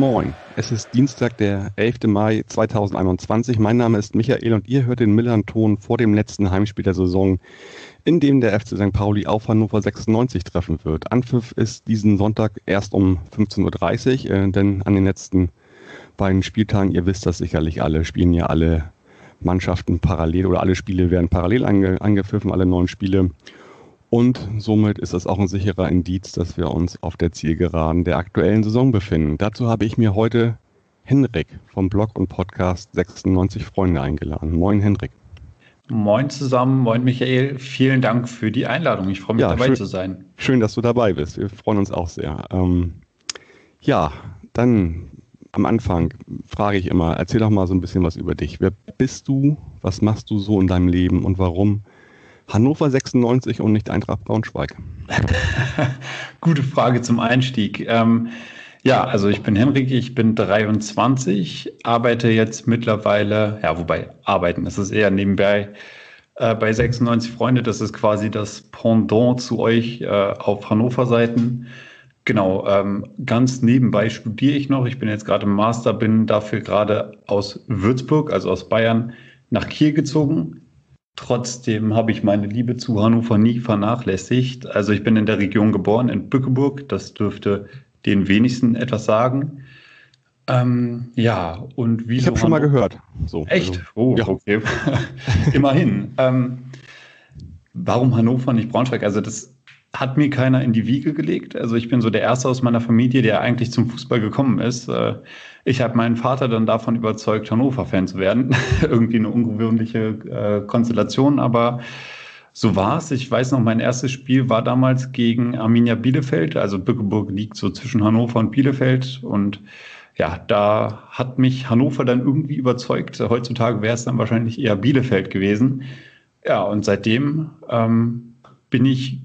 Moin, es ist Dienstag, der 11. Mai 2021. Mein Name ist Michael und ihr hört den Millern-Ton vor dem letzten Heimspiel der Saison, in dem der FC St. Pauli auf Hannover 96 treffen wird. Anpfiff ist diesen Sonntag erst um 15.30 Uhr, äh, denn an den letzten beiden Spieltagen, ihr wisst das sicherlich alle, spielen ja alle Mannschaften parallel oder alle Spiele werden parallel ange, angepfiffen, alle neun Spiele. Und somit ist es auch ein sicherer Indiz, dass wir uns auf der Zielgeraden der aktuellen Saison befinden. Dazu habe ich mir heute Henrik vom Blog und Podcast 96 Freunde eingeladen. Moin Henrik. Moin zusammen, moin Michael. Vielen Dank für die Einladung. Ich freue mich ja, dabei schön, zu sein. Schön, dass du dabei bist. Wir freuen uns auch sehr. Ähm, ja, dann am Anfang frage ich immer, erzähl doch mal so ein bisschen was über dich. Wer bist du? Was machst du so in deinem Leben und warum Hannover 96 und nicht Eintracht Braunschweig? Gute Frage zum Einstieg. Ähm, ja, also ich bin Henrik, ich bin 23, arbeite jetzt mittlerweile, ja, wobei arbeiten, das ist eher nebenbei äh, bei 96 Freunde, das ist quasi das Pendant zu euch äh, auf Hannover-Seiten. Genau, ähm, ganz nebenbei studiere ich noch. Ich bin jetzt gerade im Master, bin dafür gerade aus Würzburg, also aus Bayern, nach Kiel gezogen. Trotzdem habe ich meine Liebe zu Hannover nie vernachlässigt. Also ich bin in der Region geboren, in Bückeburg. Das dürfte den wenigsten etwas sagen. Ähm, ja, und wie Ich habe schon mal gehört. So, Echt? Also, oh, ja. okay. Immerhin. Ähm, warum Hannover, nicht Braunschweig? Also das hat mir keiner in die Wiege gelegt. Also ich bin so der Erste aus meiner Familie, der eigentlich zum Fußball gekommen ist. Ich habe meinen Vater dann davon überzeugt, Hannover-Fan zu werden. Irgendwie eine ungewöhnliche äh, Konstellation, aber so war es. Ich weiß noch, mein erstes Spiel war damals gegen Arminia Bielefeld. Also Bückeburg liegt so zwischen Hannover und Bielefeld. Und ja, da hat mich Hannover dann irgendwie überzeugt. Heutzutage wäre es dann wahrscheinlich eher Bielefeld gewesen. Ja, und seitdem ähm, bin ich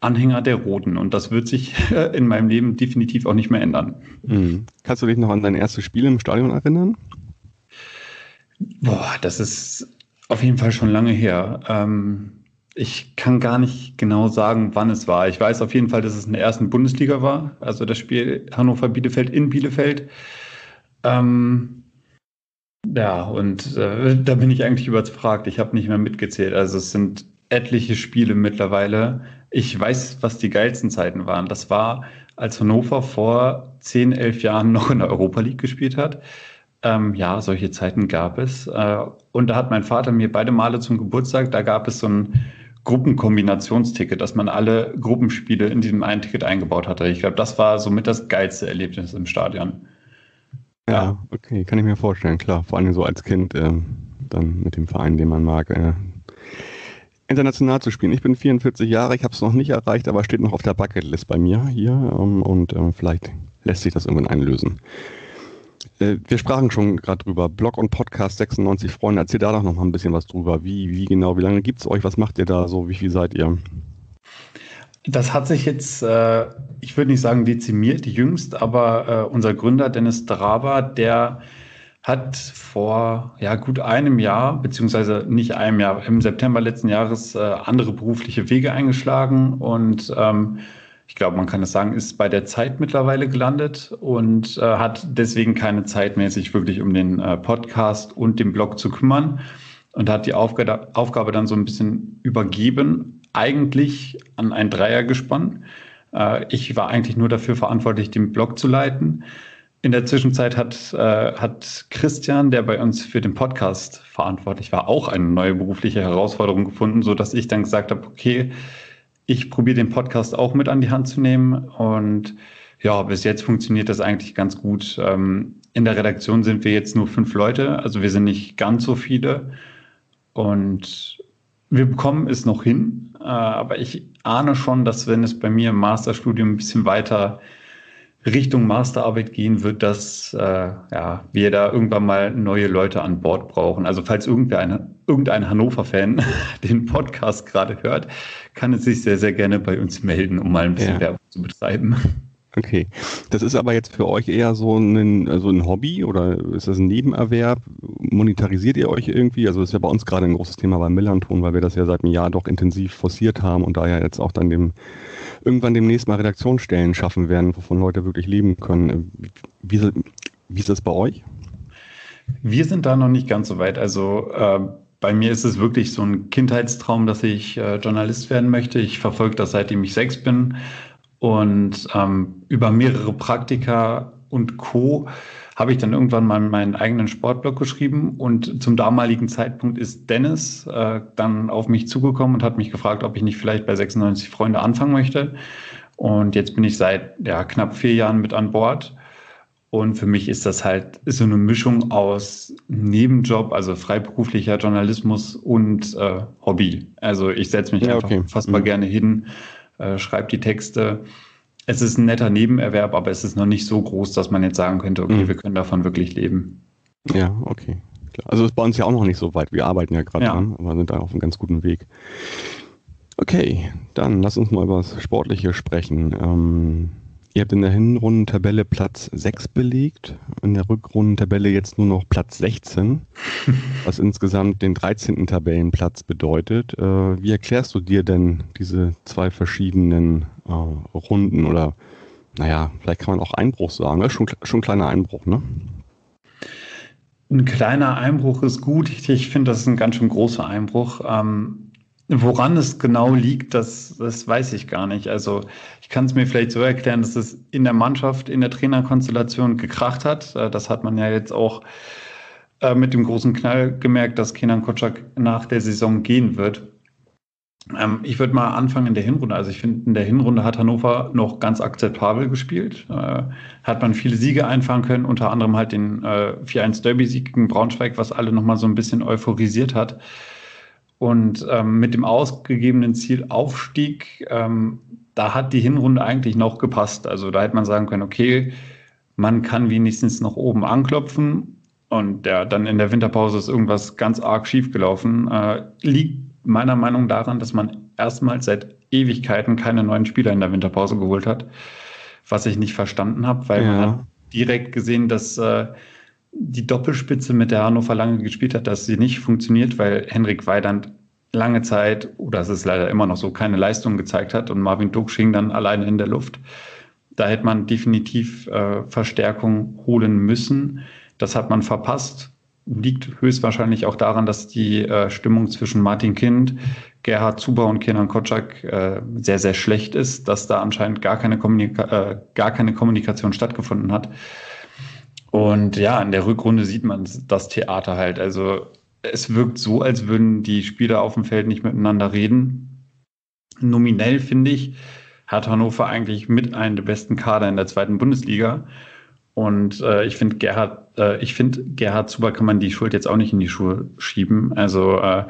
Anhänger der Roten und das wird sich in meinem Leben definitiv auch nicht mehr ändern. Mhm. Kannst du dich noch an dein erstes Spiel im Stadion erinnern? Boah, das ist auf jeden Fall schon lange her. Ähm, ich kann gar nicht genau sagen, wann es war. Ich weiß auf jeden Fall, dass es in der ersten Bundesliga war, also das Spiel Hannover-Bielefeld in Bielefeld. Ähm, ja, und äh, da bin ich eigentlich überfragt. Ich habe nicht mehr mitgezählt. Also es sind etliche Spiele mittlerweile. Ich weiß, was die geilsten Zeiten waren. Das war, als Hannover vor 10, 11 Jahren noch in der Europa League gespielt hat. Ähm, ja, solche Zeiten gab es. Äh, und da hat mein Vater mir beide Male zum Geburtstag, da gab es so ein Gruppenkombinationsticket, dass man alle Gruppenspiele in diesem einen Ticket eingebaut hatte. Ich glaube, das war somit das geilste Erlebnis im Stadion. Ja, ja okay, kann ich mir vorstellen, klar. Vor allem so als Kind, äh, dann mit dem Verein, den man mag. Äh, international zu spielen. Ich bin 44 Jahre, ich habe es noch nicht erreicht, aber steht noch auf der Bucketlist bei mir hier ähm, und ähm, vielleicht lässt sich das irgendwann einlösen. Äh, wir sprachen schon gerade drüber, Blog und Podcast 96 Freunde. Erzähl da doch noch mal ein bisschen was drüber. Wie, wie genau, wie lange gibt es euch? Was macht ihr da so? Wie viel seid ihr? Das hat sich jetzt, äh, ich würde nicht sagen dezimiert, jüngst, aber äh, unser Gründer Dennis Draba, der hat vor ja, gut einem Jahr, beziehungsweise nicht einem Jahr, im September letzten Jahres äh, andere berufliche Wege eingeschlagen und ähm, ich glaube, man kann es sagen, ist bei der Zeit mittlerweile gelandet und äh, hat deswegen keine Zeit mehr, sich wirklich um den äh, Podcast und den Blog zu kümmern und hat die Aufgabe, Aufgabe dann so ein bisschen übergeben, eigentlich an ein Dreiergespann. Äh, ich war eigentlich nur dafür verantwortlich, den Blog zu leiten. In der Zwischenzeit hat, äh, hat Christian, der bei uns für den Podcast verantwortlich war, auch eine neue berufliche Herausforderung gefunden, so dass ich dann gesagt habe, okay, ich probiere den Podcast auch mit an die Hand zu nehmen. Und ja, bis jetzt funktioniert das eigentlich ganz gut. Ähm, in der Redaktion sind wir jetzt nur fünf Leute, also wir sind nicht ganz so viele. Und wir bekommen es noch hin, äh, aber ich ahne schon, dass wenn es bei mir im Masterstudium ein bisschen weiter Richtung Masterarbeit gehen wird, dass äh, ja, wir da irgendwann mal neue Leute an Bord brauchen. Also falls irgendein, irgendein Hannover-Fan den Podcast gerade hört, kann es sich sehr, sehr gerne bei uns melden, um mal ein bisschen ja. Werbung zu betreiben. Okay. Das ist aber jetzt für euch eher so ein, also ein Hobby oder ist das ein Nebenerwerb? monetarisiert ihr euch irgendwie? Also das ist ja bei uns gerade ein großes Thema beim Millanton, weil wir das ja seit einem Jahr doch intensiv forciert haben und da ja jetzt auch dann dem irgendwann demnächst mal Redaktionsstellen schaffen werden, wovon Leute wirklich leben können. Wie, wie ist das bei euch? Wir sind da noch nicht ganz so weit. Also äh, bei mir ist es wirklich so ein Kindheitstraum, dass ich äh, Journalist werden möchte. Ich verfolge das seitdem ich sechs bin und ähm, über mehrere Praktika und Co habe ich dann irgendwann mal meinen eigenen Sportblog geschrieben und zum damaligen Zeitpunkt ist Dennis äh, dann auf mich zugekommen und hat mich gefragt, ob ich nicht vielleicht bei 96 Freunde anfangen möchte. Und jetzt bin ich seit ja, knapp vier Jahren mit an Bord. Und für mich ist das halt ist so eine Mischung aus Nebenjob, also freiberuflicher Journalismus und äh, Hobby. Also ich setze mich ja, einfach okay. fast mal mhm. gerne hin, äh, schreibe die Texte es ist ein netter Nebenerwerb, aber es ist noch nicht so groß, dass man jetzt sagen könnte, okay, mhm. wir können davon wirklich leben. Ja, okay. Klar. Also ist bei uns ja auch noch nicht so weit. Wir arbeiten ja gerade ja. dran, aber sind da auf einem ganz guten Weg. Okay, dann lass uns mal über das Sportliche sprechen. Ähm, Ihr habt in der Hinrundentabelle Platz 6 belegt, in der Rückrundentabelle jetzt nur noch Platz 16, was insgesamt den 13. Tabellenplatz bedeutet. Äh, wie erklärst du dir denn diese zwei verschiedenen äh, Runden oder, naja, vielleicht kann man auch Einbruch sagen, ist schon, schon ein kleiner Einbruch, ne? Ein kleiner Einbruch ist gut. Ich, ich finde, das ist ein ganz schön großer Einbruch. Ähm, Woran es genau liegt, das, das weiß ich gar nicht. Also ich kann es mir vielleicht so erklären, dass es in der Mannschaft, in der Trainerkonstellation gekracht hat. Äh, das hat man ja jetzt auch äh, mit dem großen Knall gemerkt, dass Kenan Kotschak nach der Saison gehen wird. Ähm, ich würde mal anfangen in der Hinrunde. Also ich finde, in der Hinrunde hat Hannover noch ganz akzeptabel gespielt. Äh, hat man viele Siege einfahren können, unter anderem halt den 4-1 Derby-Sieg gegen Braunschweig, was alle nochmal so ein bisschen euphorisiert hat. Und ähm, mit dem ausgegebenen Ziel Aufstieg, ähm, da hat die Hinrunde eigentlich noch gepasst. Also da hätte man sagen können, okay, man kann wenigstens noch oben anklopfen. Und ja, dann in der Winterpause ist irgendwas ganz arg schiefgelaufen. Äh, liegt meiner Meinung nach daran, dass man erstmals seit Ewigkeiten keine neuen Spieler in der Winterpause geholt hat. Was ich nicht verstanden habe, weil ja. man hat direkt gesehen, dass äh, die Doppelspitze mit der Hannover lange gespielt hat, dass sie nicht funktioniert, weil Henrik Weidand lange Zeit, oder es ist leider immer noch so, keine Leistung gezeigt hat und Marvin Dux hing dann alleine in der Luft. Da hätte man definitiv äh, Verstärkung holen müssen. Das hat man verpasst. Liegt höchstwahrscheinlich auch daran, dass die äh, Stimmung zwischen Martin Kind, Gerhard Zuber und Kenan Kotschak äh, sehr, sehr schlecht ist, dass da anscheinend gar keine, Kommunika äh, gar keine Kommunikation stattgefunden hat. Und ja, in der Rückrunde sieht man das Theater halt. Also es wirkt so, als würden die Spieler auf dem Feld nicht miteinander reden. Nominell finde ich, hat Hannover eigentlich mit einem der besten Kader in der zweiten Bundesliga. Und äh, ich finde, Gerhard, äh, ich finde, Gerhard Zuber kann man die Schuld jetzt auch nicht in die Schuhe schieben. Also äh,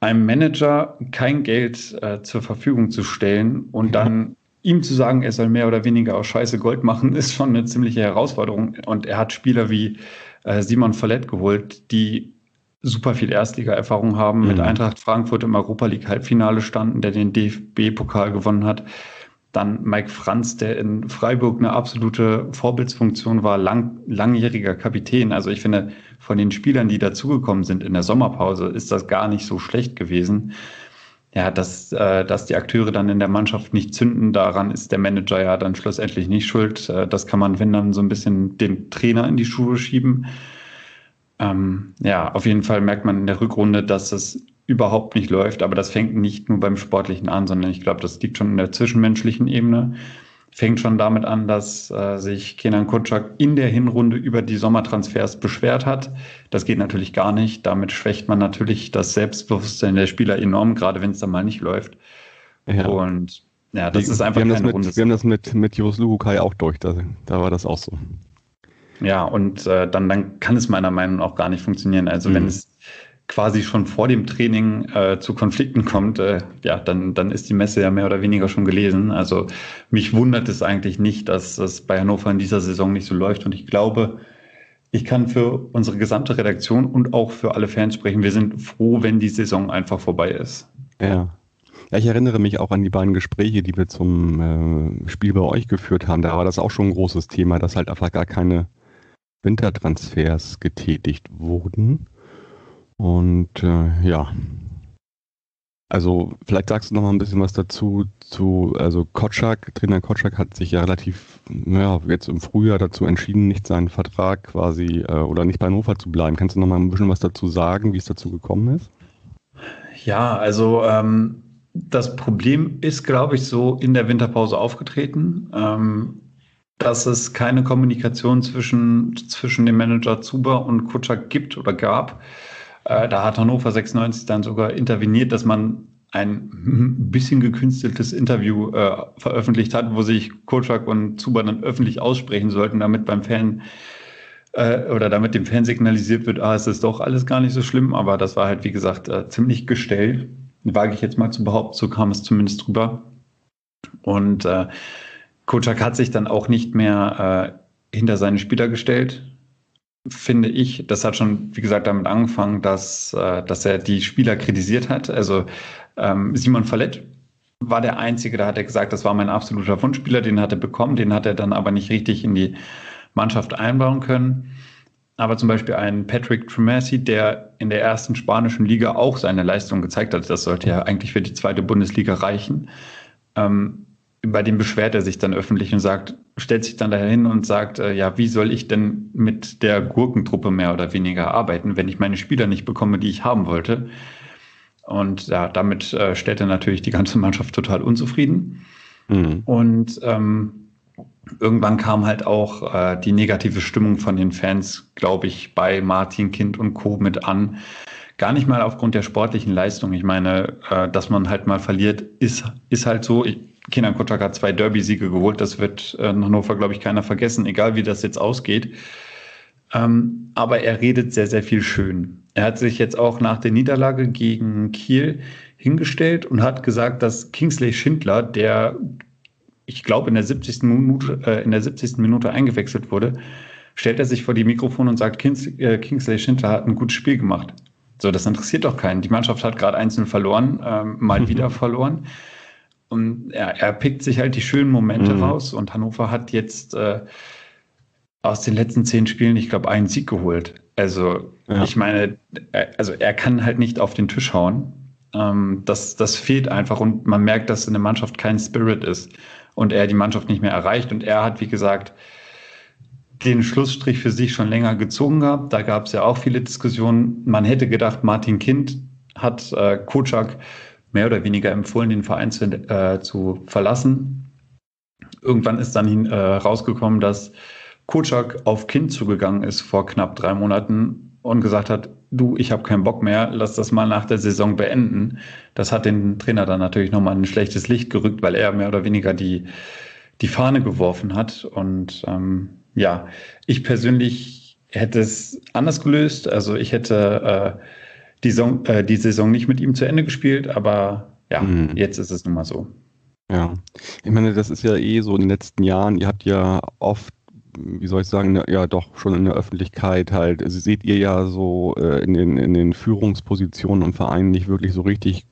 einem Manager kein Geld äh, zur Verfügung zu stellen und dann ihm zu sagen, er soll mehr oder weniger aus Scheiße Gold machen, ist schon eine ziemliche Herausforderung. Und er hat Spieler wie äh, Simon Follett geholt, die super viel Erstliga-Erfahrung haben, mhm. mit Eintracht Frankfurt im Europa League Halbfinale standen, der den DFB-Pokal gewonnen hat. Dann Mike Franz, der in Freiburg eine absolute Vorbildsfunktion war, lang, langjähriger Kapitän. Also ich finde, von den Spielern, die dazugekommen sind in der Sommerpause, ist das gar nicht so schlecht gewesen ja, dass, äh, dass die Akteure dann in der Mannschaft nicht zünden, daran ist der Manager ja dann schlussendlich nicht schuld. Äh, das kann man, wenn dann, so ein bisschen dem Trainer in die Schuhe schieben. Ähm, ja, auf jeden Fall merkt man in der Rückrunde, dass es überhaupt nicht läuft, aber das fängt nicht nur beim Sportlichen an, sondern ich glaube, das liegt schon in der zwischenmenschlichen Ebene fängt schon damit an, dass äh, sich Kenan Kutschak in der Hinrunde über die Sommertransfers beschwert hat. Das geht natürlich gar nicht. Damit schwächt man natürlich das Selbstbewusstsein der Spieler enorm, gerade wenn es dann mal nicht läuft. Ja. Und ja, das wir, ist einfach wir keine Runde. Wir haben das mit, mit Jos Luhukai auch durch, da, da war das auch so. Ja, und äh, dann, dann kann es meiner Meinung nach auch gar nicht funktionieren. Also mhm. wenn es quasi schon vor dem Training äh, zu Konflikten kommt, äh, ja, dann, dann ist die Messe ja mehr oder weniger schon gelesen. Also mich wundert es eigentlich nicht, dass es bei Hannover in dieser Saison nicht so läuft. Und ich glaube, ich kann für unsere gesamte Redaktion und auch für alle Fans sprechen. Wir sind froh, wenn die Saison einfach vorbei ist. Ja. Ja, ich erinnere mich auch an die beiden Gespräche, die wir zum äh, Spiel bei euch geführt haben. Da war das auch schon ein großes Thema, dass halt einfach gar keine Wintertransfers getätigt wurden. Und äh, ja, also vielleicht sagst du noch mal ein bisschen was dazu zu, also Kotschak, Trainer Kotschak hat sich ja relativ, ja, jetzt im Frühjahr dazu entschieden, nicht seinen Vertrag quasi äh, oder nicht bei Hannover zu bleiben. Kannst du noch mal ein bisschen was dazu sagen, wie es dazu gekommen ist? Ja, also ähm, das Problem ist, glaube ich, so in der Winterpause aufgetreten, ähm, dass es keine Kommunikation zwischen, zwischen dem Manager Zuber und Kutschak gibt oder gab. Äh, da hat Hannover 96 dann sogar interveniert, dass man ein bisschen gekünsteltes Interview äh, veröffentlicht hat, wo sich Kutschak und Zuber dann öffentlich aussprechen sollten, damit beim Fan äh, oder damit dem Fan signalisiert wird, ah, es ist doch alles gar nicht so schlimm, aber das war halt, wie gesagt, äh, ziemlich gestellt. Wage ich jetzt mal zu behaupten, so kam es zumindest drüber. Und äh, Kutschak hat sich dann auch nicht mehr äh, hinter seine Spieler gestellt, finde ich, das hat schon, wie gesagt, damit angefangen, dass, äh, dass er die Spieler kritisiert hat. Also ähm, Simon Fallett war der Einzige, da hat er gesagt, das war mein absoluter Wunschspieler, den hat er bekommen, den hat er dann aber nicht richtig in die Mannschaft einbauen können. Aber zum Beispiel ein Patrick Tremasi, der in der ersten spanischen Liga auch seine Leistung gezeigt hat, das sollte ja eigentlich für die zweite Bundesliga reichen. Ähm, bei dem beschwert er sich dann öffentlich und sagt, stellt sich dann dahin und sagt, äh, ja, wie soll ich denn mit der Gurkentruppe mehr oder weniger arbeiten, wenn ich meine Spieler nicht bekomme, die ich haben wollte? Und ja, damit äh, stellt er natürlich die ganze Mannschaft total unzufrieden. Mhm. Und ähm, irgendwann kam halt auch äh, die negative Stimmung von den Fans, glaube ich, bei Martin Kind und Co. mit an. Gar nicht mal aufgrund der sportlichen Leistung. Ich meine, äh, dass man halt mal verliert, ist, ist halt so. Ich, Kenan Kotschak hat zwei Derby-Siege geholt. Das wird äh, in Hannover, glaube ich, keiner vergessen, egal wie das jetzt ausgeht. Ähm, aber er redet sehr, sehr viel schön. Er hat sich jetzt auch nach der Niederlage gegen Kiel hingestellt und hat gesagt, dass Kingsley Schindler, der ich glaube in der 70. Minute, äh, in der 70. Minute eingewechselt wurde, stellt er sich vor die Mikrofon und sagt, äh, Kingsley Schindler hat ein gutes Spiel gemacht. So, das interessiert doch keinen. Die Mannschaft hat gerade einzeln verloren, ähm, mal mhm. wieder verloren. Und ja, er pickt sich halt die schönen Momente mhm. raus und Hannover hat jetzt äh, aus den letzten zehn Spielen, ich glaube, einen Sieg geholt. Also ja. ich meine, äh, also er kann halt nicht auf den Tisch hauen. Ähm, das, das fehlt einfach und man merkt, dass in der Mannschaft kein Spirit ist und er die Mannschaft nicht mehr erreicht. Und er hat, wie gesagt, den Schlussstrich für sich schon länger gezogen gehabt. Da gab es ja auch viele Diskussionen. Man hätte gedacht, Martin Kind hat äh, Kocak mehr oder weniger empfohlen, den Verein zu, äh, zu verlassen. Irgendwann ist dann hin, äh, rausgekommen, dass Kocak auf Kind zugegangen ist vor knapp drei Monaten und gesagt hat, du, ich habe keinen Bock mehr, lass das mal nach der Saison beenden. Das hat den Trainer dann natürlich nochmal ein schlechtes Licht gerückt, weil er mehr oder weniger die, die Fahne geworfen hat. Und ähm, ja, ich persönlich hätte es anders gelöst. Also ich hätte äh, die, Saison, äh, die Saison nicht mit ihm zu Ende gespielt, aber ja, mhm. jetzt ist es nun mal so. Ja, ich meine, das ist ja eh so in den letzten Jahren, ihr habt ja oft, wie soll ich sagen, ja doch schon in der Öffentlichkeit halt, also seht ihr ja so äh, in, den, in den Führungspositionen und Vereinen nicht wirklich so richtig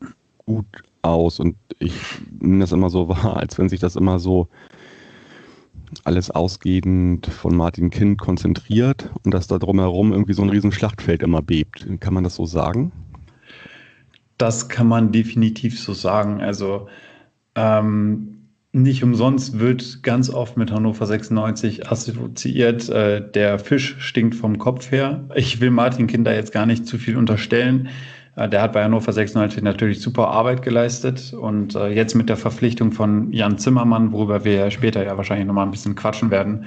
gut aus und ich nehme das immer so wahr, als wenn sich das immer so alles ausgehend von Martin Kind konzentriert und dass da drumherum irgendwie so ein riesen Schlachtfeld immer bebt. Kann man das so sagen? Das kann man definitiv so sagen. Also ähm, nicht umsonst wird ganz oft mit Hannover 96 assoziiert, äh, der Fisch stinkt vom Kopf her. Ich will Martin Kinder jetzt gar nicht zu viel unterstellen. Äh, der hat bei Hannover 96 natürlich super Arbeit geleistet und äh, jetzt mit der Verpflichtung von Jan Zimmermann, worüber wir später ja wahrscheinlich nochmal ein bisschen quatschen werden,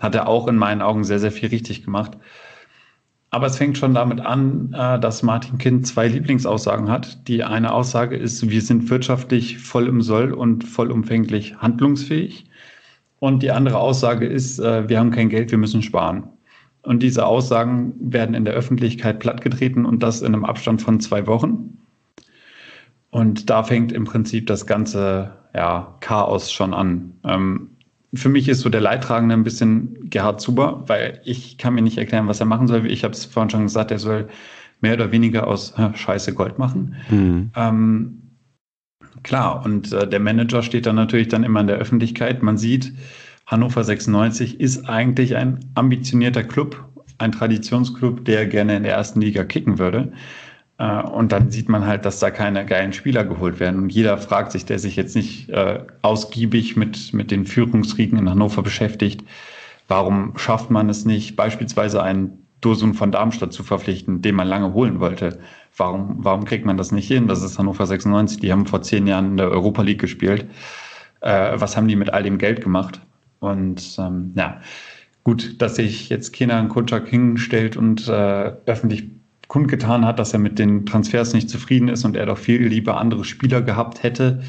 hat er auch in meinen Augen sehr, sehr viel richtig gemacht. Aber es fängt schon damit an, äh, dass Martin Kind zwei Lieblingsaussagen hat. Die eine Aussage ist, wir sind wirtschaftlich voll im Soll und vollumfänglich handlungsfähig. Und die andere Aussage ist, wir haben kein Geld, wir müssen sparen. Und diese Aussagen werden in der Öffentlichkeit plattgetreten und das in einem Abstand von zwei Wochen. Und da fängt im Prinzip das ganze ja, Chaos schon an. Ähm, für mich ist so der Leidtragende ein bisschen Gerhard Zuber, weil ich kann mir nicht erklären, was er machen soll. Ich habe es vorhin schon gesagt, er soll mehr oder weniger aus äh, Scheiße Gold machen. Mhm. Ähm, klar, und äh, der Manager steht dann natürlich dann immer in der Öffentlichkeit. Man sieht, Hannover 96 ist eigentlich ein ambitionierter Club, ein Traditionsclub, der gerne in der ersten Liga kicken würde. Äh, und dann sieht man halt, dass da keine geilen Spieler geholt werden. Und jeder fragt sich, der sich jetzt nicht äh, ausgiebig mit, mit den Führungsriegen in Hannover beschäftigt, warum schafft man es nicht, beispielsweise einen Dursun von Darmstadt zu verpflichten, den man lange holen wollte. Warum, warum kriegt man das nicht hin? Das ist Hannover 96. Die haben vor zehn Jahren in der Europa League gespielt. Äh, was haben die mit all dem Geld gemacht? Und ähm, ja, gut, dass sich jetzt Kenan Kutschak hinstellt und äh, öffentlich kundgetan hat, dass er mit den Transfers nicht zufrieden ist und er doch viel lieber andere Spieler gehabt hätte.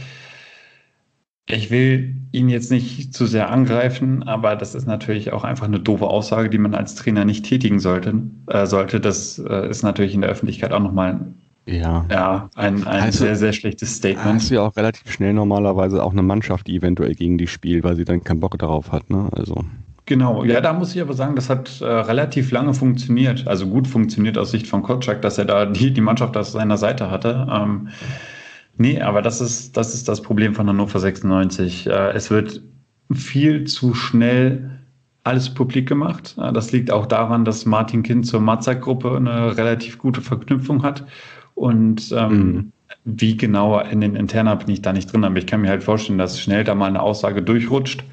Ich will ihn jetzt nicht zu sehr angreifen, aber das ist natürlich auch einfach eine doofe Aussage, die man als Trainer nicht tätigen sollte. Äh, sollte. Das äh, ist natürlich in der Öffentlichkeit auch nochmal ja. Ja, ein, ein also, sehr, sehr schlechtes Statement. Hast du ja auch relativ schnell normalerweise auch eine Mannschaft, die eventuell gegen die spielt, weil sie dann keinen Bock darauf hat, ne? Also. Genau, ja, da muss ich aber sagen, das hat äh, relativ lange funktioniert, also gut funktioniert aus Sicht von Kotschak, dass er da die, die Mannschaft auf seiner Seite hatte. Ähm, nee, aber das ist, das ist das Problem von Hannover 96. Äh, es wird viel zu schnell alles publik gemacht. Äh, das liegt auch daran, dass Martin Kind zur Matzak-Gruppe eine relativ gute Verknüpfung hat. Und ähm, mhm. wie genau in den Interna bin ich da nicht drin, aber ich kann mir halt vorstellen, dass schnell da mal eine Aussage durchrutscht.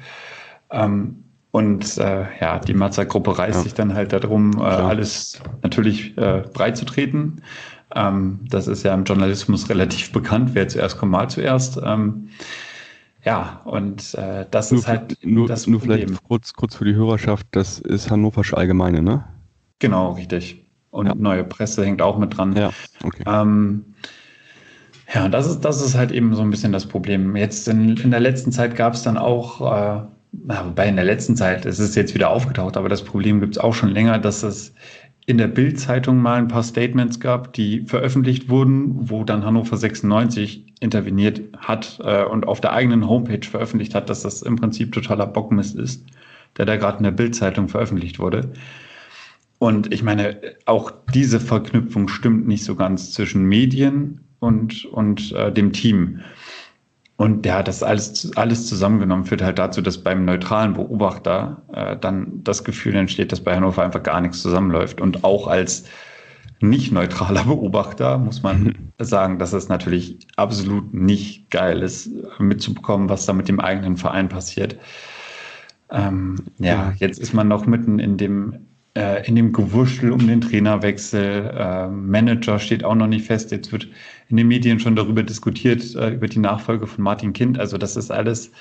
Ähm, und äh, ja, die Mazda-Gruppe reißt ja. sich dann halt darum, äh, alles natürlich äh, breit zu treten. Ähm, das ist ja im Journalismus relativ bekannt, wer zuerst kommt, mal zuerst. Ähm, ja, und äh, das nur, ist halt nur, das Nur Problem. vielleicht kurz, kurz für die Hörerschaft, das ist Hannoversche Allgemeine, ne? Genau, richtig. Und ja. neue Presse hängt auch mit dran. Ja, okay. Ähm, ja, das ist, das ist halt eben so ein bisschen das Problem. Jetzt in, in der letzten Zeit gab es dann auch äh, wobei in der letzten Zeit, es ist jetzt wieder aufgetaucht, aber das Problem gibt es auch schon länger, dass es in der Bild-Zeitung mal ein paar Statements gab, die veröffentlicht wurden, wo dann Hannover 96 interveniert hat äh, und auf der eigenen Homepage veröffentlicht hat, dass das im Prinzip totaler Bockmist ist, der da gerade in der Bild-Zeitung veröffentlicht wurde. Und ich meine, auch diese Verknüpfung stimmt nicht so ganz zwischen Medien und, und äh, dem Team. Und ja, das alles, alles zusammengenommen führt halt dazu, dass beim neutralen Beobachter äh, dann das Gefühl entsteht, dass bei Hannover einfach gar nichts zusammenläuft. Und auch als nicht neutraler Beobachter muss man mhm. sagen, dass es natürlich absolut nicht geil ist, mitzubekommen, was da mit dem eigenen Verein passiert. Ähm, ja, jetzt ist man noch mitten in dem äh, in dem Gewurschtel um den Trainerwechsel. Äh, Manager steht auch noch nicht fest. Jetzt wird in den Medien schon darüber diskutiert, äh, über die Nachfolge von Martin Kind. Also das ist alles,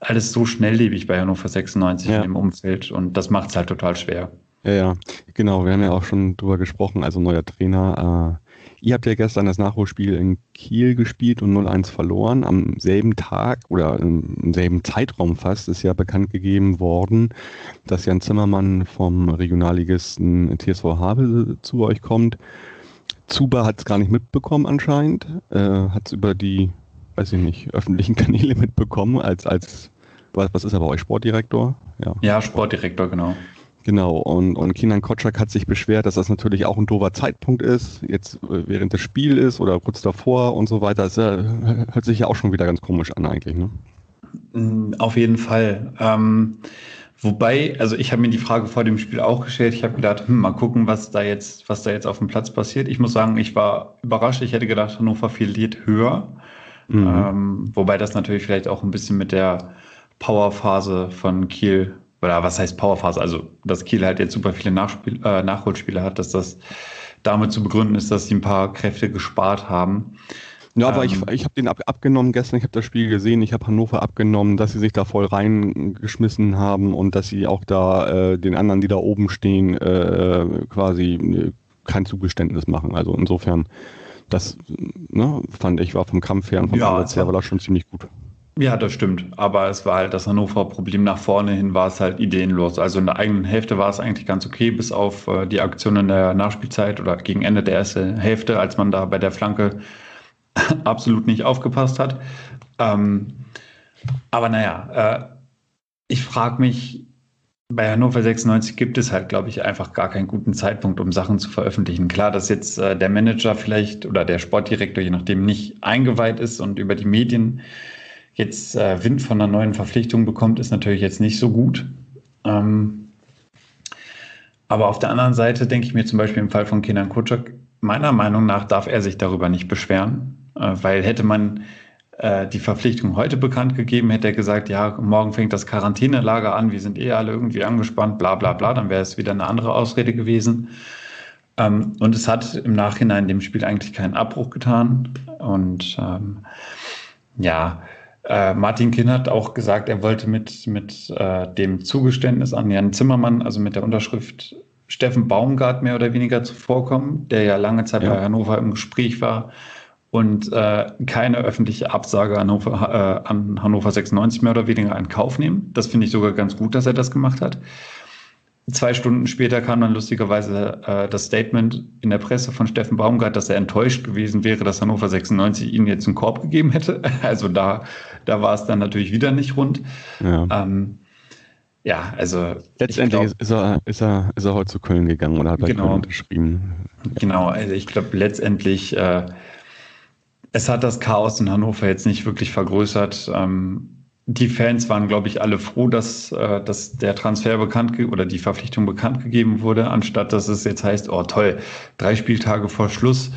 alles so schnelllebig bei Hannover 96 ja. in dem Umfeld und das macht es halt total schwer. Ja, ja, genau. Wir haben ja auch schon drüber gesprochen. Also neuer Trainer. Ihr habt ja gestern das Nachholspiel in Kiel gespielt und 0-1 verloren. Am selben Tag oder im selben Zeitraum fast ist ja bekannt gegeben worden, dass Jan Zimmermann vom Regionalligisten TSV Habe zu euch kommt. Zuba hat es gar nicht mitbekommen anscheinend, äh, hat es über die, weiß ich nicht, öffentlichen Kanäle mitbekommen, als, als was, was ist er bei euch, Sportdirektor? Ja, ja Sportdirektor, genau. Genau, und, und Kinan Kotschak hat sich beschwert, dass das natürlich auch ein doofer Zeitpunkt ist, jetzt äh, während des Spiels ist oder kurz davor und so weiter. Das äh, hört sich ja auch schon wieder ganz komisch an eigentlich, ne? Mm, auf jeden Fall. Ähm, wobei, also ich habe mir die Frage vor dem Spiel auch gestellt. Ich habe gedacht, hm, mal gucken, was da jetzt, was da jetzt auf dem Platz passiert. Ich muss sagen, ich war überrascht. Ich hätte gedacht, Hannover verliert höher. Mhm. Ähm, wobei das natürlich vielleicht auch ein bisschen mit der Powerphase von Kiel oder was heißt Powerphase? Also, dass Kiel halt jetzt super viele Nachspiel, äh, Nachholspiele hat, dass das damit zu begründen ist, dass sie ein paar Kräfte gespart haben. Ja, aber ähm, ich, ich habe den ab, abgenommen gestern, ich habe das Spiel gesehen, ich habe Hannover abgenommen, dass sie sich da voll reingeschmissen haben und dass sie auch da äh, den anderen, die da oben stehen, äh, quasi äh, kein Zugeständnis machen. Also insofern, das ne, fand ich, war vom Kampf her und vom ja, her war das schon ziemlich gut. Ja, das stimmt. Aber es war halt das Hannover-Problem nach vorne hin, war es halt ideenlos. Also in der eigenen Hälfte war es eigentlich ganz okay, bis auf äh, die Aktion in der Nachspielzeit oder gegen Ende der ersten Hälfte, als man da bei der Flanke absolut nicht aufgepasst hat. Ähm, aber naja, äh, ich frage mich, bei Hannover 96 gibt es halt, glaube ich, einfach gar keinen guten Zeitpunkt, um Sachen zu veröffentlichen. Klar, dass jetzt äh, der Manager vielleicht oder der Sportdirektor, je nachdem, nicht eingeweiht ist und über die Medien jetzt äh, Wind von einer neuen Verpflichtung bekommt, ist natürlich jetzt nicht so gut. Ähm, aber auf der anderen Seite denke ich mir zum Beispiel im Fall von Kenan Kutschak, meiner Meinung nach darf er sich darüber nicht beschweren, äh, weil hätte man äh, die Verpflichtung heute bekannt gegeben, hätte er gesagt, ja, morgen fängt das Quarantänelager an, wir sind eh alle irgendwie angespannt, bla bla bla, dann wäre es wieder eine andere Ausrede gewesen. Ähm, und es hat im Nachhinein dem Spiel eigentlich keinen Abbruch getan. Und ähm, ja, äh, Martin Kinn hat auch gesagt, er wollte mit, mit äh, dem Zugeständnis an Jan Zimmermann, also mit der Unterschrift Steffen Baumgart mehr oder weniger zuvorkommen, der ja lange Zeit ja. bei Hannover im Gespräch war und äh, keine öffentliche Absage an Hannover, äh, an Hannover 96 mehr oder weniger in Kauf nehmen. Das finde ich sogar ganz gut, dass er das gemacht hat. Zwei Stunden später kam dann lustigerweise äh, das Statement in der Presse von Steffen Baumgart, dass er enttäuscht gewesen wäre, dass Hannover 96 ihnen jetzt einen Korb gegeben hätte. Also da, da war es dann natürlich wieder nicht rund. Ja, ähm, ja also. Letztendlich glaub, ist, er, ist, er, ist er heute zu Köln gegangen oder hat er genau, unterschrieben. Genau, also ich glaube letztendlich, äh, es hat das Chaos in Hannover jetzt nicht wirklich vergrößert. Ähm, die Fans waren, glaube ich, alle froh, dass, äh, dass der Transfer bekannt oder die Verpflichtung bekannt gegeben wurde, anstatt dass es jetzt heißt, oh toll, drei Spieltage vor Schluss.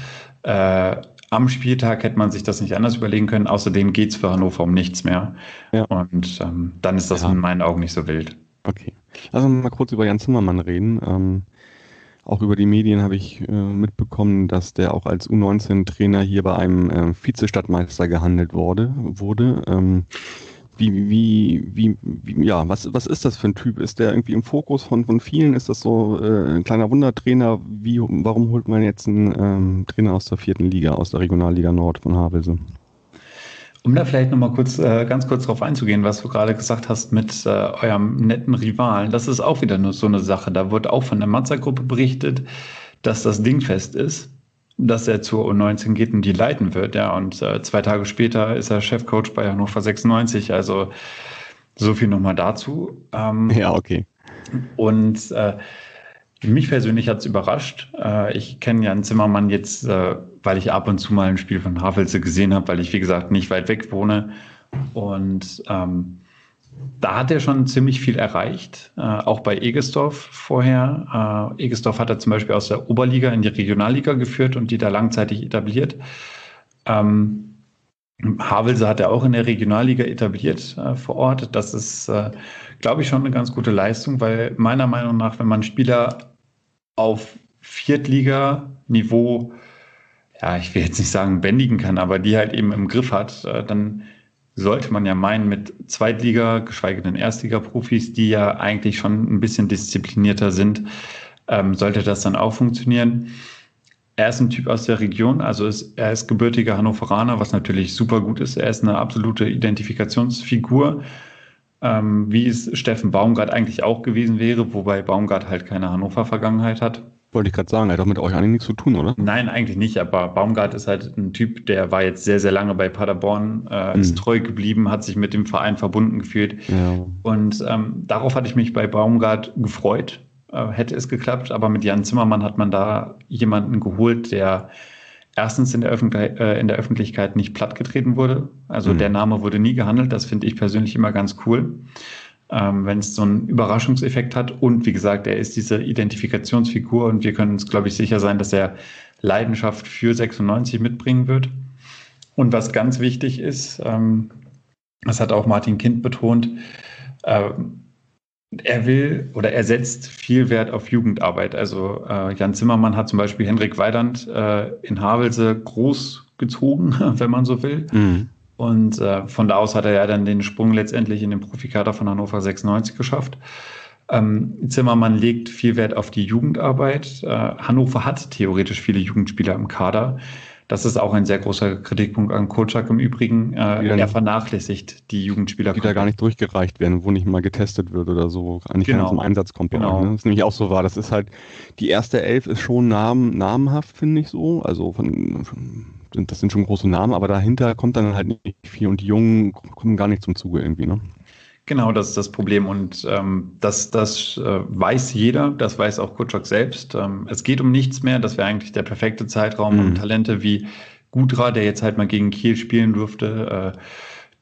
Äh, am Spieltag hätte man sich das nicht anders überlegen können. Außerdem geht es für Hannover um nichts mehr. Ja. Und ähm, dann ist das ja. in meinen Augen nicht so wild. Okay. Lass uns mal kurz über Jan Zimmermann reden. Ähm, auch über die Medien habe ich äh, mitbekommen, dass der auch als U19-Trainer hier bei einem äh, Vizestadtmeister gehandelt wurde, wurde. Ähm, wie, wie, wie, wie, ja, was, was ist das für ein Typ? Ist der irgendwie im Fokus von, von vielen? Ist das so äh, ein kleiner Wundertrainer? Wie, warum holt man jetzt einen ähm, Trainer aus der vierten Liga, aus der Regionalliga Nord von Havelse? Um da vielleicht nochmal kurz, äh, ganz kurz drauf einzugehen, was du gerade gesagt hast mit äh, eurem netten Rivalen, das ist auch wieder nur so eine Sache. Da wird auch von der Matzer-Gruppe berichtet, dass das dingfest ist dass er zur U19 geht und die leiten wird. Ja, und äh, zwei Tage später ist er Chefcoach bei Hannover 96. Also so viel nochmal dazu. Ähm, ja, okay. Und äh, mich persönlich hat es überrascht. Äh, ich kenne Jan Zimmermann jetzt, äh, weil ich ab und zu mal ein Spiel von Havelse gesehen habe, weil ich, wie gesagt, nicht weit weg wohne. Und ähm, da hat er schon ziemlich viel erreicht, äh, auch bei Egesdorf vorher. Äh, Egesdorf hat er zum Beispiel aus der Oberliga in die Regionalliga geführt und die da langzeitig etabliert. Ähm, Havelse hat er auch in der Regionalliga etabliert äh, vor Ort. Das ist, äh, glaube ich, schon eine ganz gute Leistung, weil meiner Meinung nach, wenn man Spieler auf Viertliga-Niveau, ja, ich will jetzt nicht sagen bändigen kann, aber die halt eben im Griff hat, äh, dann sollte man ja meinen, mit Zweitliga, geschweige denn Erstliga-Profis, die ja eigentlich schon ein bisschen disziplinierter sind, ähm, sollte das dann auch funktionieren. Er ist ein Typ aus der Region, also ist, er ist gebürtiger Hannoveraner, was natürlich super gut ist. Er ist eine absolute Identifikationsfigur, ähm, wie es Steffen Baumgart eigentlich auch gewesen wäre, wobei Baumgart halt keine Hannover-Vergangenheit hat. Wollte ich gerade sagen, er hat doch mit euch eigentlich nichts zu tun, oder? Nein, eigentlich nicht, aber Baumgart ist halt ein Typ, der war jetzt sehr, sehr lange bei Paderborn, äh, mhm. ist treu geblieben, hat sich mit dem Verein verbunden gefühlt. Ja. Und ähm, darauf hatte ich mich bei Baumgart gefreut, äh, hätte es geklappt, aber mit Jan Zimmermann hat man da jemanden geholt, der erstens in der, Öffentlich äh, in der Öffentlichkeit nicht plattgetreten wurde. Also mhm. der Name wurde nie gehandelt, das finde ich persönlich immer ganz cool ähm, wenn es so einen Überraschungseffekt hat. Und wie gesagt, er ist diese Identifikationsfigur und wir können uns, glaube ich, sicher sein, dass er Leidenschaft für 96 mitbringen wird. Und was ganz wichtig ist, ähm, das hat auch Martin Kind betont, äh, er will oder er setzt viel Wert auf Jugendarbeit. Also äh, Jan Zimmermann hat zum Beispiel Henrik Weidand äh, in Havelse großgezogen, wenn man so will. Mhm. Und äh, von da aus hat er ja dann den Sprung letztendlich in den Profikader von Hannover 96 geschafft. Ähm, Zimmermann legt viel Wert auf die Jugendarbeit. Äh, Hannover hat theoretisch viele Jugendspieler im Kader. Das ist auch ein sehr großer Kritikpunkt an Kocak im Übrigen. Äh, er vernachlässigt die Jugendspieler. Die da gar nicht durchgereicht werden, wo nicht mal getestet wird oder so, eigentlich genau. gar nicht zum Einsatz kommt. Genau. Ne? Das ist nämlich auch so wahr. Das ist halt, die erste Elf ist schon namen, namenhaft, finde ich so. Also von, von das sind schon große Namen, aber dahinter kommt dann halt nicht viel und die Jungen kommen gar nicht zum Zuge irgendwie, ne? Genau, das ist das Problem und ähm, das, das äh, weiß jeder, das weiß auch Kutschok selbst. Ähm, es geht um nichts mehr, das wäre eigentlich der perfekte Zeitraum, mhm. um Talente wie Gudra, der jetzt halt mal gegen Kiel spielen durfte, äh,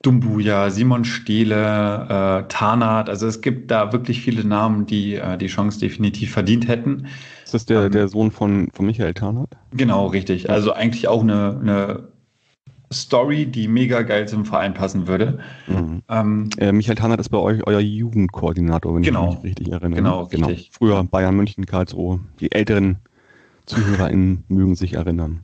Dumbuya, Simon Steele, äh, Tarnath. Also es gibt da wirklich viele Namen, die äh, die Chance definitiv verdient hätten. Ist das der, ähm, der Sohn von, von Michael Tarnath? Genau, richtig. Also eigentlich auch eine, eine Story, die mega geil zum Verein passen würde. Mhm. Ähm, äh, Michael Tarnath ist bei euch euer Jugendkoordinator, wenn genau, ich mich richtig erinnere. Genau, genau. Richtig. Früher Bayern München, Karlsruhe. Die älteren ZuhörerInnen mögen sich erinnern.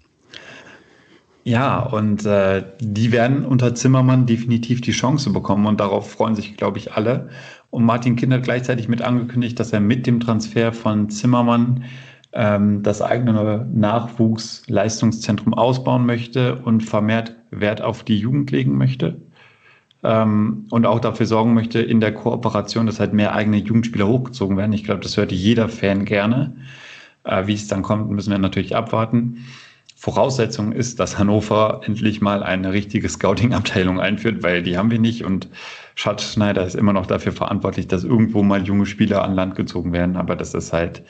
Ja, und äh, die werden unter Zimmermann definitiv die Chance bekommen und darauf freuen sich, glaube ich, alle. Und Martin Kind hat gleichzeitig mit angekündigt, dass er mit dem Transfer von Zimmermann ähm, das eigene Nachwuchsleistungszentrum ausbauen möchte und vermehrt Wert auf die Jugend legen möchte. Ähm, und auch dafür sorgen möchte in der Kooperation, dass halt mehr eigene Jugendspieler hochgezogen werden. Ich glaube, das hört jeder Fan gerne. Äh, wie es dann kommt, müssen wir natürlich abwarten. Voraussetzung ist, dass Hannover endlich mal eine richtige Scouting-Abteilung einführt, weil die haben wir nicht und Schatzschneider ist immer noch dafür verantwortlich, dass irgendwo mal junge Spieler an Land gezogen werden, aber das ist halt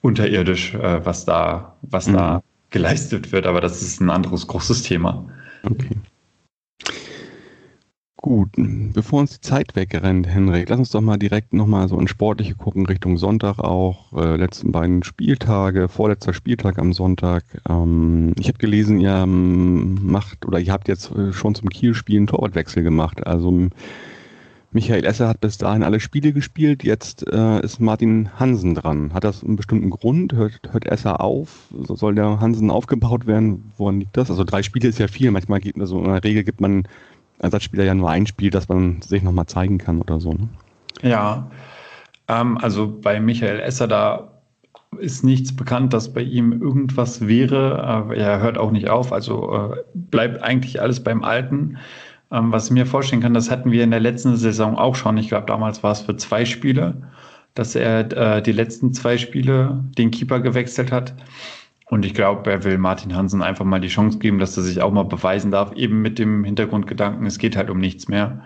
unterirdisch, äh, was da, was mhm. da geleistet wird, aber das ist ein anderes großes Thema. Okay. Gut, bevor uns die Zeit wegrennt, Henrik, lass uns doch mal direkt nochmal so in Sportliche gucken, Richtung Sonntag auch, äh, letzten beiden Spieltage, vorletzter Spieltag am Sonntag. Ähm, ich habe gelesen, ihr ähm, macht oder ihr habt jetzt äh, schon zum Kiel-Spiel einen Torwartwechsel gemacht. Also Michael Esser hat bis dahin alle Spiele gespielt, jetzt äh, ist Martin Hansen dran. Hat das einen bestimmten Grund? Hört, hört Esser auf? Soll der Hansen aufgebaut werden? Woran liegt das? Also drei Spiele ist ja viel. Manchmal gibt also in der Regel gibt man Ersatzspieler ja nur ein Spiel, dass man sich nochmal zeigen kann oder so. Ne? Ja, ähm, also bei Michael Esser, da ist nichts bekannt, dass bei ihm irgendwas wäre. er hört auch nicht auf, also äh, bleibt eigentlich alles beim Alten. Ähm, was ich mir vorstellen kann, das hatten wir in der letzten Saison auch schon. Ich glaube, damals war es für zwei Spiele, dass er äh, die letzten zwei Spiele den Keeper gewechselt hat. Und ich glaube, er will Martin Hansen einfach mal die Chance geben, dass er sich auch mal beweisen darf, eben mit dem Hintergrundgedanken, es geht halt um nichts mehr.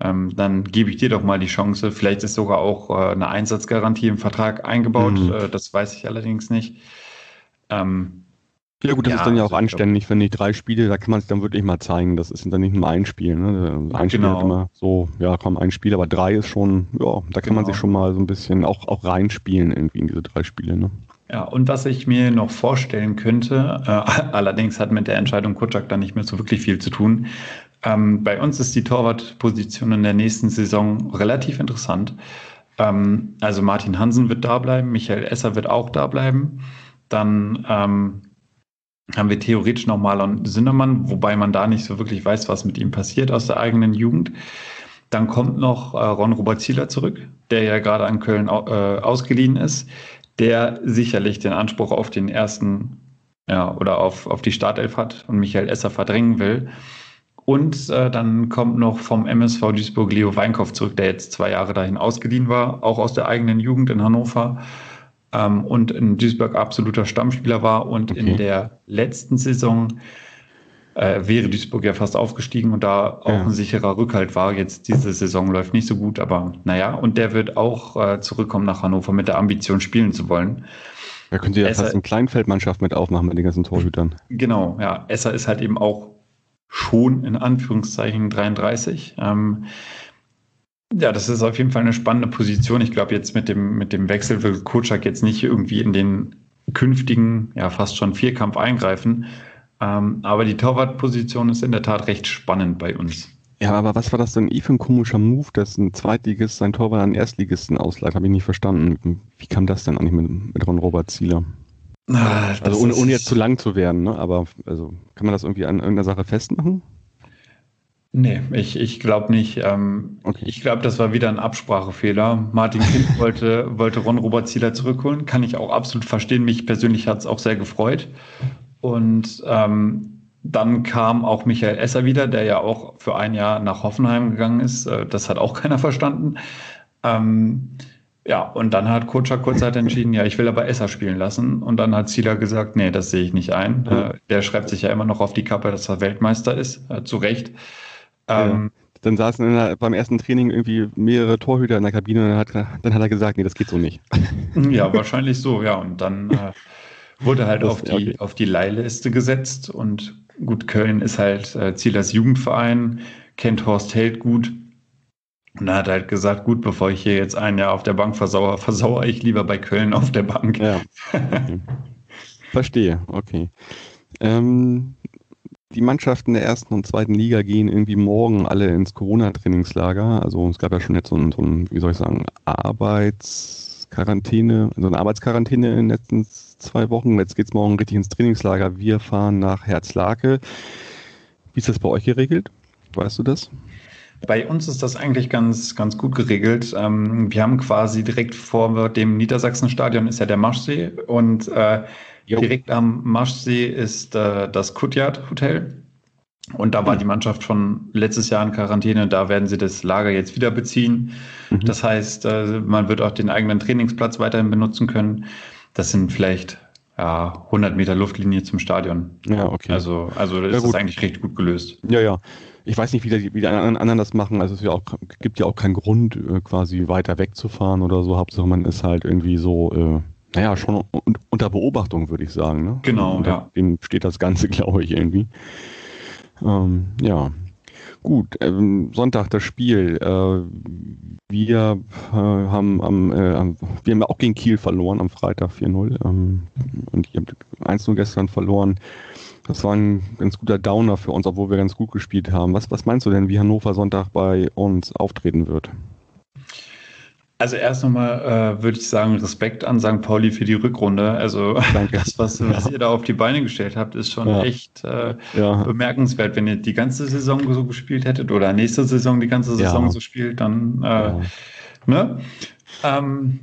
Ähm, dann gebe ich dir doch mal die Chance. Vielleicht ist sogar auch äh, eine Einsatzgarantie im Vertrag eingebaut. Mhm. Äh, das weiß ich allerdings nicht. Ähm, ja gut, das ja, ist dann ja auch also anständig, wenn die drei Spiele, da kann man es dann wirklich mal zeigen. Das ist dann nicht nur ein Spiel. Ne? Ein Spiel genau. immer so, ja komm, ein Spiel, aber drei ist schon, ja, da kann genau. man sich schon mal so ein bisschen auch, auch reinspielen irgendwie in diese drei Spiele. Ne? Ja, und was ich mir noch vorstellen könnte, äh, allerdings hat mit der Entscheidung Kutschak da nicht mehr so wirklich viel zu tun. Ähm, bei uns ist die Torwartposition in der nächsten Saison relativ interessant. Ähm, also Martin Hansen wird da bleiben, Michael Esser wird auch da bleiben. Dann ähm, haben wir theoretisch noch Marlon Sinnemann, wobei man da nicht so wirklich weiß, was mit ihm passiert aus der eigenen Jugend. Dann kommt noch äh, Ron Robert Zieler zurück, der ja gerade an Köln äh, ausgeliehen ist der sicherlich den Anspruch auf den ersten ja, oder auf, auf die Startelf hat und Michael Esser verdrängen will. Und äh, dann kommt noch vom MSV Duisburg Leo Weinkauf zurück, der jetzt zwei Jahre dahin ausgeliehen war, auch aus der eigenen Jugend in Hannover ähm, und in Duisburg absoluter Stammspieler war und okay. in der letzten Saison äh, wäre Duisburg ja fast aufgestiegen und da auch ja. ein sicherer Rückhalt war. Jetzt diese Saison läuft nicht so gut, aber naja, und der wird auch äh, zurückkommen nach Hannover mit der Ambition spielen zu wollen. Da könnt ihr ja fast eine Kleinfeldmannschaft mit aufmachen mit den ganzen Torhütern. Genau, ja. Esser ist halt eben auch schon in Anführungszeichen 33. Ähm, ja, das ist auf jeden Fall eine spannende Position. Ich glaube, jetzt mit dem, mit dem Wechsel will Kutschak jetzt nicht irgendwie in den künftigen, ja, fast schon Vierkampf eingreifen, ähm, aber die Torwartposition ist in der Tat recht spannend bei uns. Ja, aber was war das denn eh für ein komischer Move, dass ein Zweitligist sein Torwart an Erstligisten ausleiht? Habe ich nicht verstanden. Wie kam das denn eigentlich mit, mit Ron Robert Zieler? Ah, also ohne, ohne, jetzt zu lang zu werden, ne? aber also kann man das irgendwie an irgendeiner Sache festmachen? Nee, ich, ich glaube nicht. Ähm, okay. Ich glaube, das war wieder ein Absprachefehler. Martin Kind wollte, wollte Ron Robert Zieler zurückholen. Kann ich auch absolut verstehen. Mich persönlich hat es auch sehr gefreut. Und ähm, dann kam auch Michael Esser wieder, der ja auch für ein Jahr nach Hoffenheim gegangen ist. Äh, das hat auch keiner verstanden. Ähm, ja, und dann hat Kocha kurzzeit entschieden, ja, ich will aber Esser spielen lassen. Und dann hat Zieler gesagt, nee, das sehe ich nicht ein. Mhm. der schreibt sich ja immer noch auf die Kappe, dass er Weltmeister ist, äh, zu Recht. Ähm, dann saßen der, beim ersten Training irgendwie mehrere Torhüter in der Kabine und dann hat, dann hat er gesagt, nee, das geht so nicht. Ja, wahrscheinlich so, ja. Und dann äh, Wurde halt das, auf, die, okay. auf die Leihliste gesetzt und gut, Köln ist halt äh, Ziel als Jugendverein, kennt Horst Held gut. Und er hat halt gesagt, gut, bevor ich hier jetzt ein Jahr auf der Bank versauere, versauere ich lieber bei Köln auf der Bank. Ja. Okay. Verstehe, okay. Ähm, die Mannschaften der ersten und zweiten Liga gehen irgendwie morgen alle ins Corona-Trainingslager. Also es gab ja schon jetzt so ein, so ein wie soll ich sagen, Arbeitsquarantäne, so eine Arbeitsquarantäne in den letzten zwei Wochen. Jetzt geht es morgen richtig ins Trainingslager. Wir fahren nach Herzlake. Wie ist das bei euch geregelt? Weißt du das? Bei uns ist das eigentlich ganz, ganz gut geregelt. Ähm, wir haben quasi direkt vor dem Niedersachsenstadion ist ja der Marschsee und äh, direkt am Marschsee ist äh, das Kutjat Hotel. Und da war die Mannschaft schon letztes Jahr in Quarantäne. Da werden sie das Lager jetzt wieder beziehen. Mhm. Das heißt, äh, man wird auch den eigenen Trainingsplatz weiterhin benutzen können. Das sind vielleicht ja, 100 Meter Luftlinie zum Stadion. Ja, okay. Also, also das ja, ist eigentlich recht gut gelöst. Ja, ja. Ich weiß nicht, wie die, wie die anderen das machen. Also es ja auch, gibt ja auch keinen Grund, äh, quasi weiter wegzufahren oder so. Hauptsache man ist halt irgendwie so, äh, naja, schon unter Beobachtung, würde ich sagen. Ne? Genau, unter ja. Dem steht das Ganze, glaube ich, irgendwie. Ähm, ja. Gut, ähm, Sonntag das Spiel. Äh, wir äh, haben am, äh, wir haben auch gegen Kiel verloren am Freitag 4-0 ähm, und ihr habt 1-0 gestern verloren. Das war ein ganz guter Downer für uns, obwohl wir ganz gut gespielt haben. Was, was meinst du denn, wie Hannover Sonntag bei uns auftreten wird? Also erst nochmal äh, würde ich sagen, Respekt an St. Pauli für die Rückrunde. Also Danke. das, was, was ja. ihr da auf die Beine gestellt habt, ist schon ja. echt äh, ja. bemerkenswert. Wenn ihr die ganze Saison so gespielt hättet oder nächste Saison die ganze Saison so spielt, dann äh, ne? Ähm,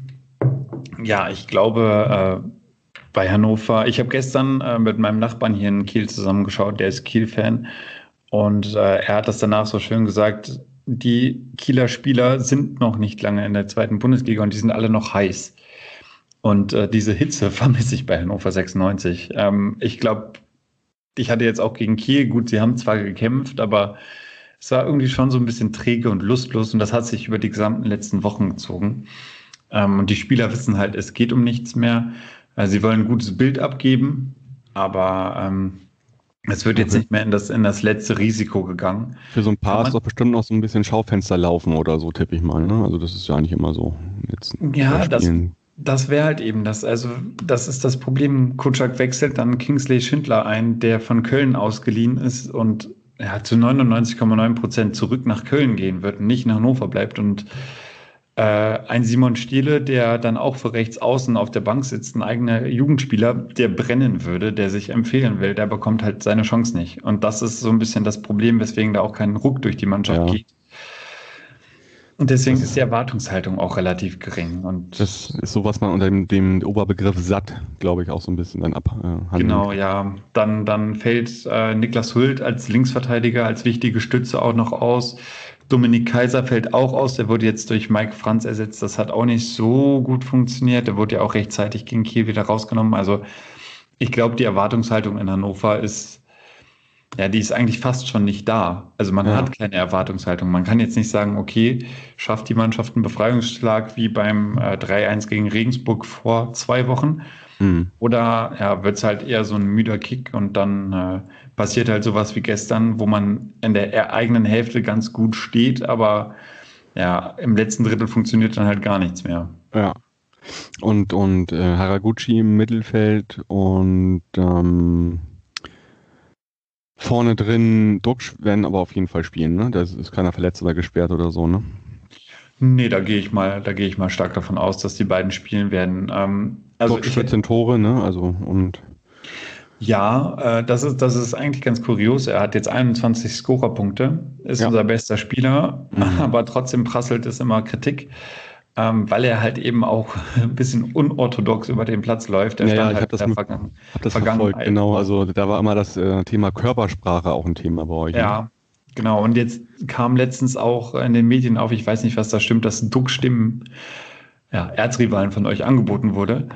ja, ich glaube, äh, bei Hannover, ich habe gestern äh, mit meinem Nachbarn hier in Kiel zusammengeschaut, der ist Kiel-Fan. Und äh, er hat das danach so schön gesagt, die Kieler Spieler sind noch nicht lange in der zweiten Bundesliga und die sind alle noch heiß. Und äh, diese Hitze vermisse ich bei Hannover 96. Ähm, ich glaube, ich hatte jetzt auch gegen Kiel, gut, sie haben zwar gekämpft, aber es war irgendwie schon so ein bisschen träge und lustlos und das hat sich über die gesamten letzten Wochen gezogen. Ähm, und die Spieler wissen halt, es geht um nichts mehr. Also sie wollen ein gutes Bild abgeben, aber ähm, es wird jetzt nicht mehr in das, in das letzte Risiko gegangen. Für so ein paar ist doch bestimmt noch so ein bisschen Schaufenster laufen oder so, tippe ich mal. Ne? Also das ist ja nicht immer so. Jetzt ja, das, das wäre halt eben das. Also das ist das Problem. Kutschak wechselt dann Kingsley Schindler ein, der von Köln ausgeliehen ist und ja, zu 99,9 Prozent zurück nach Köln gehen wird und nicht nach Hannover bleibt. Und äh, ein Simon Stiele, der dann auch für rechts außen auf der Bank sitzt, ein eigener Jugendspieler, der brennen würde, der sich empfehlen will, der bekommt halt seine Chance nicht. Und das ist so ein bisschen das Problem, weswegen da auch kein Ruck durch die Mannschaft ja. geht. Und deswegen ist die Erwartungshaltung auch relativ gering. Und das ist so, was man unter dem, dem Oberbegriff satt, glaube ich, auch so ein bisschen dann abhandelt. Äh, genau, ja. Dann, dann fällt äh, Niklas Hult als Linksverteidiger, als wichtige Stütze auch noch aus. Dominik Kaiser fällt auch aus, der wurde jetzt durch Mike Franz ersetzt. Das hat auch nicht so gut funktioniert. Der wurde ja auch rechtzeitig gegen Kiel wieder rausgenommen. Also ich glaube, die Erwartungshaltung in Hannover ist, ja, die ist eigentlich fast schon nicht da. Also man ja. hat keine Erwartungshaltung. Man kann jetzt nicht sagen, okay, schafft die Mannschaft einen Befreiungsschlag wie beim äh, 3-1 gegen Regensburg vor zwei Wochen. Mhm. Oder ja, wird es halt eher so ein müder Kick und dann äh, passiert halt sowas wie gestern, wo man in der eigenen Hälfte ganz gut steht, aber ja, im letzten Drittel funktioniert dann halt gar nichts mehr. Ja. Und, und äh, Haraguchi im Mittelfeld und ähm, vorne drin Duxch werden aber auf jeden Fall spielen, ne? Da ist keiner verletzt oder gesperrt oder so, ne? Nee, da gehe ich mal, da gehe ich mal stark davon aus, dass die beiden spielen werden. Ähm, also Duxch 14 Tore, ne? Also und ja, äh, das, ist, das ist eigentlich ganz kurios. Er hat jetzt 21 Scorerpunkte, ist ja. unser bester Spieler, mhm. aber trotzdem prasselt es immer Kritik, ähm, weil er halt eben auch ein bisschen unorthodox über den Platz läuft. Er ja, ja, ich halt habe das, Vergangen hab das verfolgt, genau. Also da war immer das äh, Thema Körpersprache auch ein Thema bei euch. Ne? Ja, ne? genau. Und jetzt kam letztens auch in den Medien auf, ich weiß nicht, was da stimmt, dass Duck-Stimmen ja, Erzrivalen von euch angeboten wurde.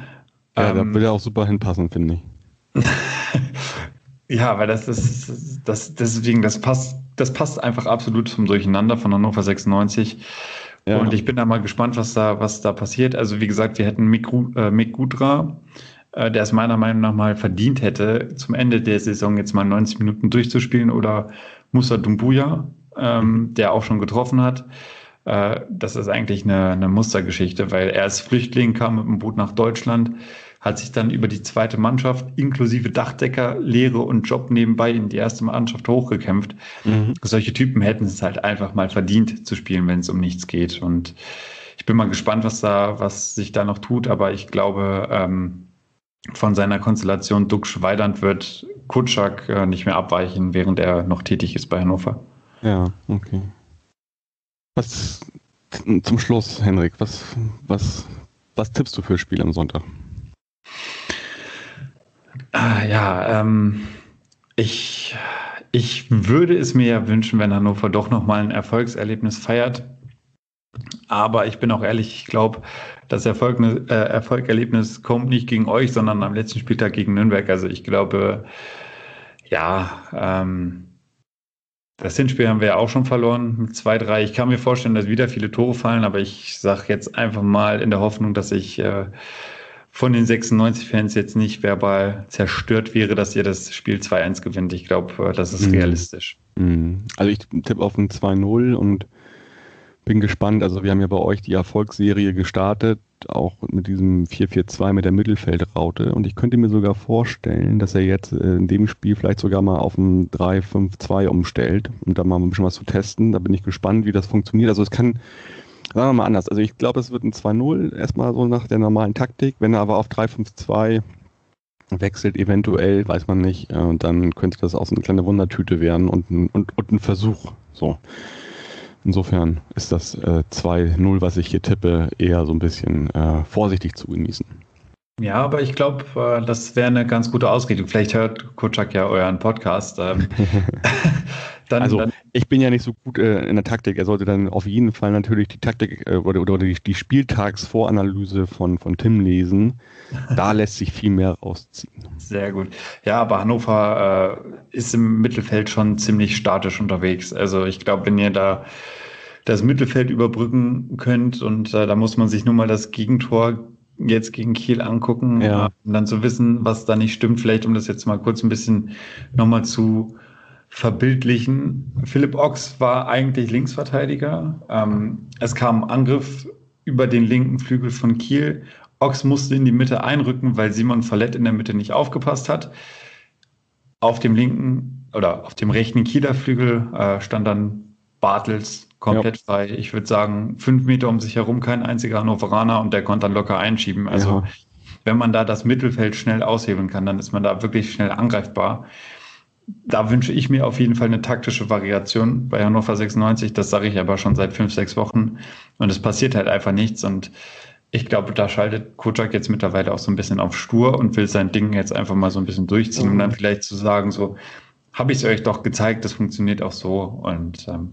Ja, ähm, da würde er auch super hinpassen, finde ich. ja, weil das ist, das, deswegen, das passt, das passt einfach absolut zum Durcheinander von Hannover 96. Ja. Und ich bin da mal gespannt, was da, was da passiert. Also, wie gesagt, wir hätten Mick, äh, Mick Gudra, äh, der es meiner Meinung nach mal verdient hätte, zum Ende der Saison jetzt mal 90 Minuten durchzuspielen oder Musa Dumbuya. ähm, der auch schon getroffen hat. Äh, das ist eigentlich eine, eine Mustergeschichte, weil er als Flüchtling kam mit dem Boot nach Deutschland, hat sich dann über die zweite Mannschaft inklusive Dachdecker, Lehre und Job nebenbei in die erste Mannschaft hochgekämpft. Mhm. Solche Typen hätten es halt einfach mal verdient zu spielen, wenn es um nichts geht. Und ich bin mal gespannt, was da, was sich da noch tut, aber ich glaube, ähm, von seiner Konstellation Duxch Weidand wird Kutschak äh, nicht mehr abweichen, während er noch tätig ist bei Hannover. Ja, okay. Was zum Schluss, Henrik, was, was, was tippst du für Spiel am Sonntag? Ah, ja, ähm, ich, ich würde es mir ja wünschen, wenn Hannover doch nochmal ein Erfolgserlebnis feiert. Aber ich bin auch ehrlich, ich glaube, das Erfolg, äh, Erfolgerlebnis kommt nicht gegen euch, sondern am letzten Spieltag gegen Nürnberg. Also ich glaube, ja, ähm, das Hinspiel haben wir ja auch schon verloren mit 2-3. Ich kann mir vorstellen, dass wieder viele Tore fallen, aber ich sage jetzt einfach mal in der Hoffnung, dass ich äh, von den 96 Fans jetzt nicht verbal zerstört wäre, dass ihr das Spiel 2-1 gewinnt. Ich glaube, äh, das ist mhm. realistisch. Mhm. Also ich tippe auf ein 2-0 und bin gespannt. Also wir haben ja bei euch die Erfolgsserie gestartet, auch mit diesem 4-4-2 mit der Mittelfeldraute. Und ich könnte mir sogar vorstellen, dass er jetzt äh, in dem Spiel vielleicht sogar mal auf ein 3-5-2 umstellt, um da mal ein bisschen was zu testen. Da bin ich gespannt, wie das funktioniert. Also es kann, sagen wir mal anders. Also ich glaube, es wird ein 2-0 erstmal so nach der normalen Taktik. Wenn er aber auf 3-5-2 wechselt, eventuell, weiß man nicht, äh, dann könnte das auch so eine kleine Wundertüte werden und, und, und ein Versuch. So. Insofern ist das äh, 2-0, was ich hier tippe, eher so ein bisschen äh, vorsichtig zu genießen. Ja, aber ich glaube, äh, das wäre eine ganz gute Ausrichtung. Vielleicht hört Kutschak ja euren Podcast. Ähm. dann, also dann ich bin ja nicht so gut äh, in der Taktik. Er sollte dann auf jeden Fall natürlich die Taktik äh, oder, oder die, die, Spieltagsvoranalyse von, von Tim lesen. Da lässt sich viel mehr rausziehen. Sehr gut. Ja, aber Hannover äh, ist im Mittelfeld schon ziemlich statisch unterwegs. Also ich glaube, wenn ihr da das Mittelfeld überbrücken könnt und äh, da muss man sich nur mal das Gegentor jetzt gegen Kiel angucken, ja. um dann zu wissen, was da nicht stimmt. Vielleicht, um das jetzt mal kurz ein bisschen nochmal zu verbildlichen. Philipp Ochs war eigentlich Linksverteidiger. Ähm, es kam Angriff über den linken Flügel von Kiel. Ochs musste in die Mitte einrücken, weil Simon Fallett in der Mitte nicht aufgepasst hat. Auf dem linken oder auf dem rechten Kieler Flügel äh, stand dann Bartels komplett ja. frei. Ich würde sagen, fünf Meter um sich herum kein einziger Hannoveraner und der konnte dann locker einschieben. Also ja. wenn man da das Mittelfeld schnell aushebeln kann, dann ist man da wirklich schnell angreifbar da wünsche ich mir auf jeden Fall eine taktische Variation bei Hannover 96. Das sage ich aber schon seit fünf, sechs Wochen. Und es passiert halt einfach nichts. Und ich glaube, da schaltet Kocak jetzt mittlerweile auch so ein bisschen auf stur und will sein Ding jetzt einfach mal so ein bisschen durchziehen, um dann vielleicht zu sagen, so, habe ich es euch doch gezeigt, das funktioniert auch so. Und ähm,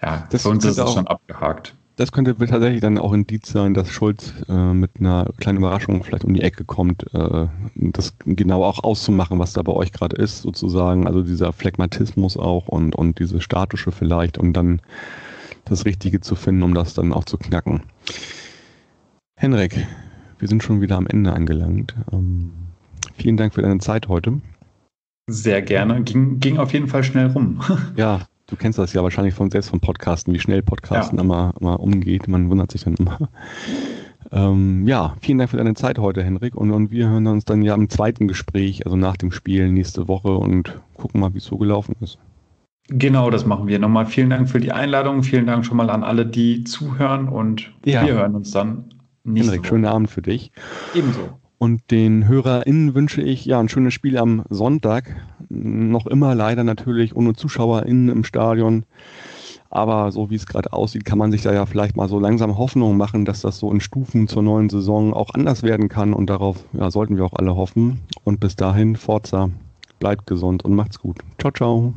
ja, das für uns ist es schon abgehakt das könnte tatsächlich dann auch Indiz sein, dass Schulz äh, mit einer kleinen Überraschung vielleicht um die Ecke kommt, äh, das genau auch auszumachen, was da bei euch gerade ist, sozusagen. Also dieser Phlegmatismus auch und, und diese statische vielleicht und dann das Richtige zu finden, um das dann auch zu knacken. Henrik, wir sind schon wieder am Ende angelangt. Ähm, vielen Dank für deine Zeit heute. Sehr gerne. Ging, ging auf jeden Fall schnell rum. ja, Du kennst das ja wahrscheinlich von selbst von Podcasten, wie schnell Podcasten ja. immer, immer umgeht. Man wundert sich dann immer. Ähm, ja, vielen Dank für deine Zeit heute, Henrik. Und, und, wir hören uns dann ja im zweiten Gespräch, also nach dem Spiel nächste Woche und gucken mal, wie es so gelaufen ist. Genau, das machen wir. Nochmal vielen Dank für die Einladung. Vielen Dank schon mal an alle, die zuhören und ja. wir hören uns dann nächste Henrik, Woche. schönen Abend für dich. Ebenso. Und den HörerInnen wünsche ich ja ein schönes Spiel am Sonntag. Noch immer leider natürlich ohne ZuschauerInnen im Stadion. Aber so wie es gerade aussieht, kann man sich da ja vielleicht mal so langsam Hoffnung machen, dass das so in Stufen zur neuen Saison auch anders werden kann. Und darauf ja, sollten wir auch alle hoffen. Und bis dahin, Forza, bleibt gesund und macht's gut. Ciao, ciao.